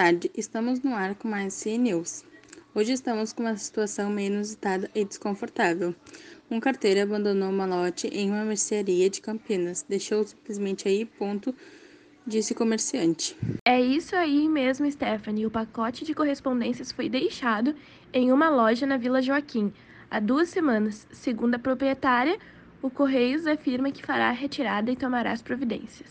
tarde, estamos no ar com mais CNews. News. Hoje estamos com uma situação meio inusitada e desconfortável. Um carteiro abandonou uma lote em uma mercearia de Campinas. Deixou simplesmente aí, ponto, disse o comerciante. É isso aí mesmo, Stephanie. O pacote de correspondências foi deixado em uma loja na Vila Joaquim há duas semanas. Segundo a proprietária, o Correios afirma que fará a retirada e tomará as providências.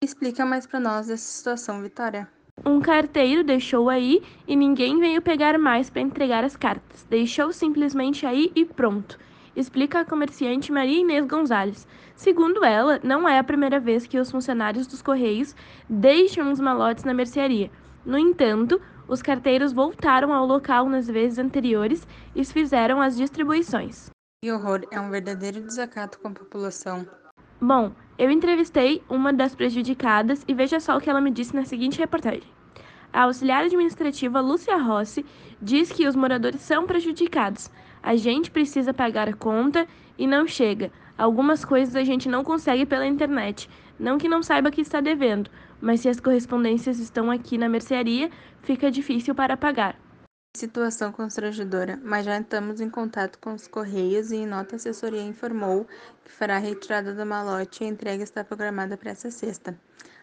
Explica mais para nós essa situação, Vitória. Um carteiro deixou aí e ninguém veio pegar mais para entregar as cartas. Deixou simplesmente aí e pronto. Explica a comerciante Maria Inês Gonzalez. Segundo ela, não é a primeira vez que os funcionários dos Correios deixam os malotes na mercearia. No entanto, os carteiros voltaram ao local nas vezes anteriores e fizeram as distribuições. Que horror! É um verdadeiro desacato com a população. Bom, eu entrevistei uma das prejudicadas e veja só o que ela me disse na seguinte reportagem. A auxiliar administrativa Lúcia Rossi diz que os moradores são prejudicados. A gente precisa pagar a conta e não chega. Algumas coisas a gente não consegue pela internet. Não que não saiba que está devendo, mas se as correspondências estão aqui na mercearia, fica difícil para pagar. Situação constrangedora, mas já estamos em contato com os Correios e em nota a assessoria informou que fará a retirada do malote e a entrega está programada para essa sexta.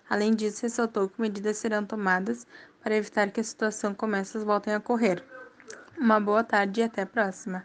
Além disso, ressaltou que medidas serão tomadas para evitar que a situação como essas voltem a ocorrer. Uma boa tarde e até a próxima.